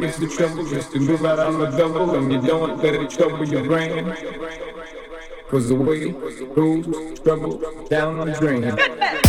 the trouble just to move out on the double and you don't let it trouble your brain. Cause the way goes trouble down the drain.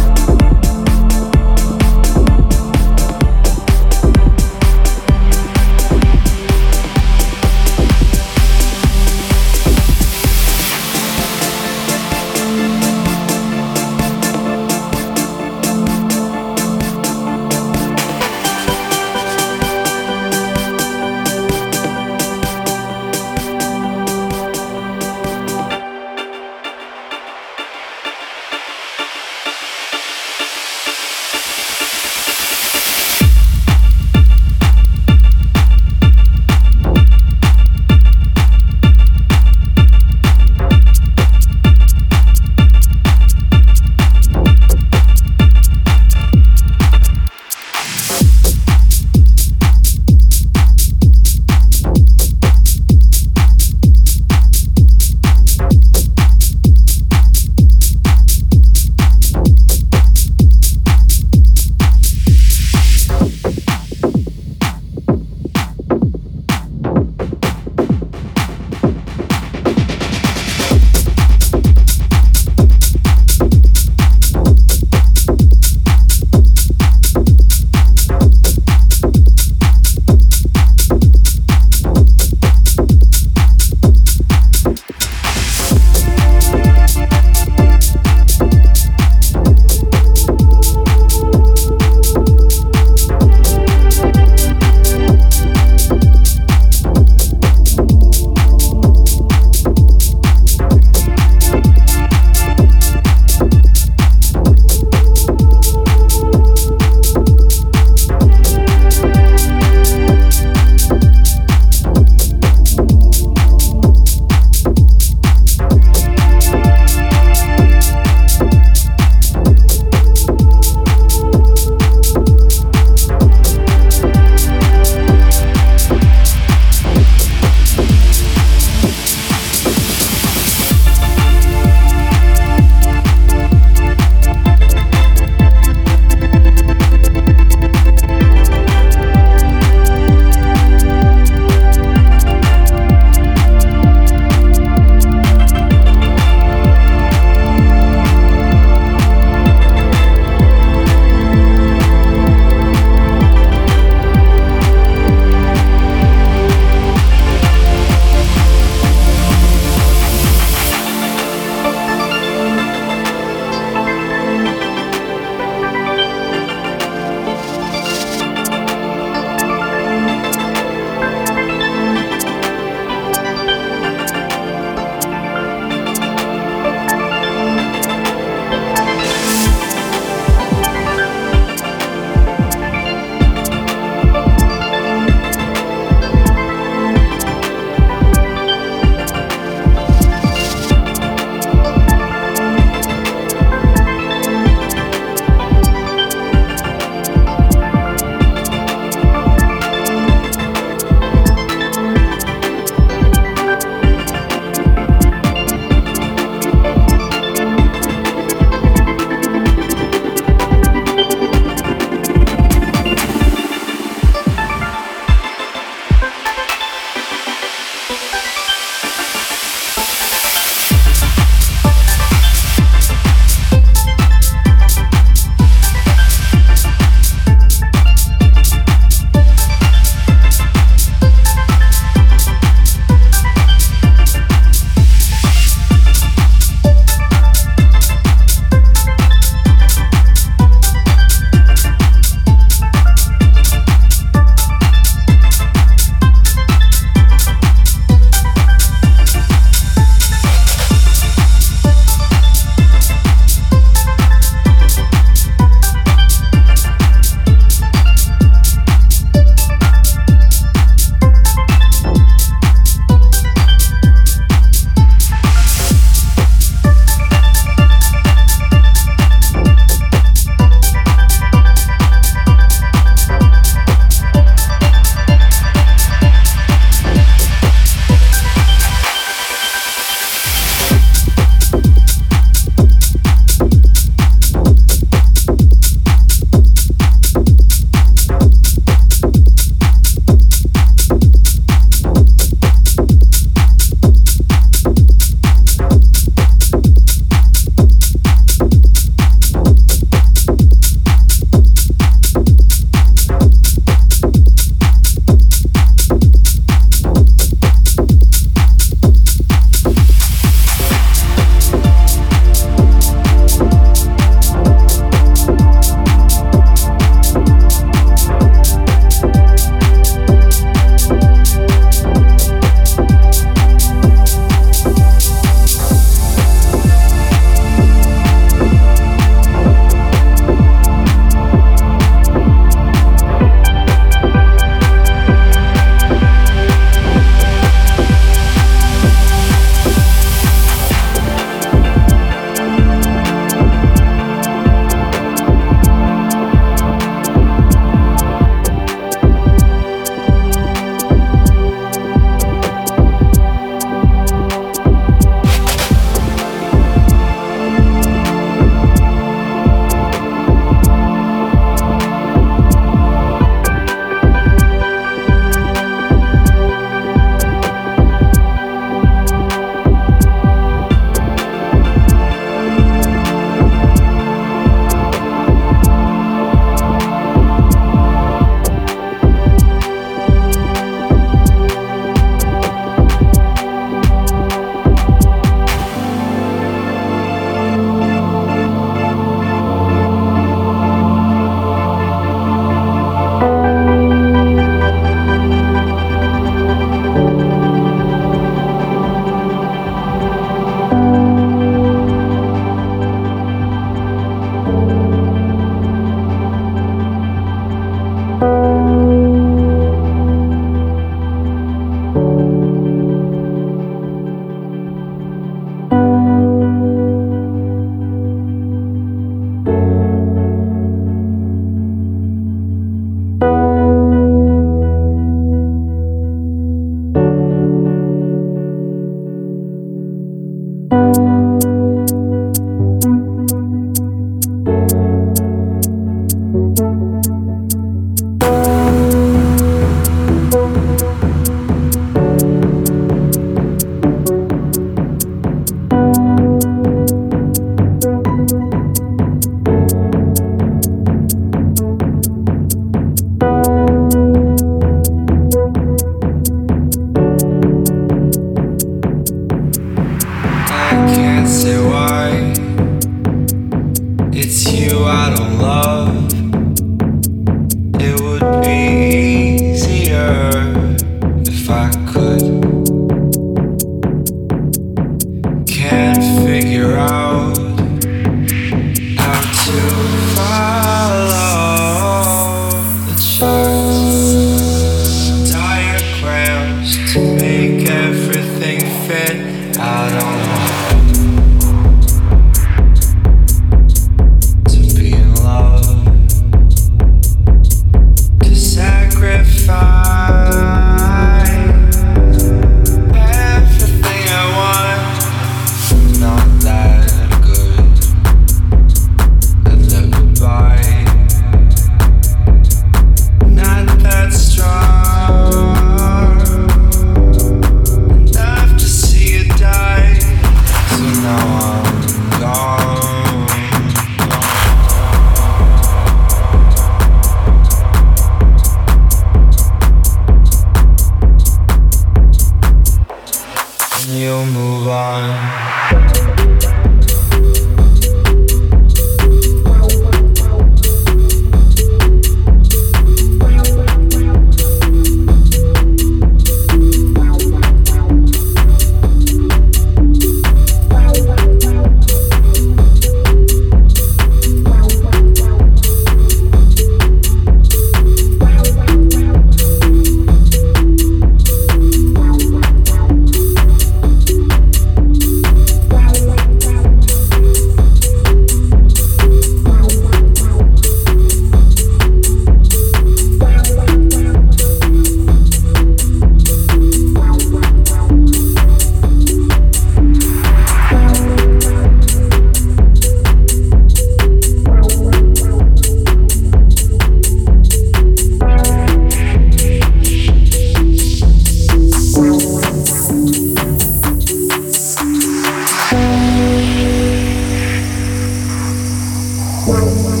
Música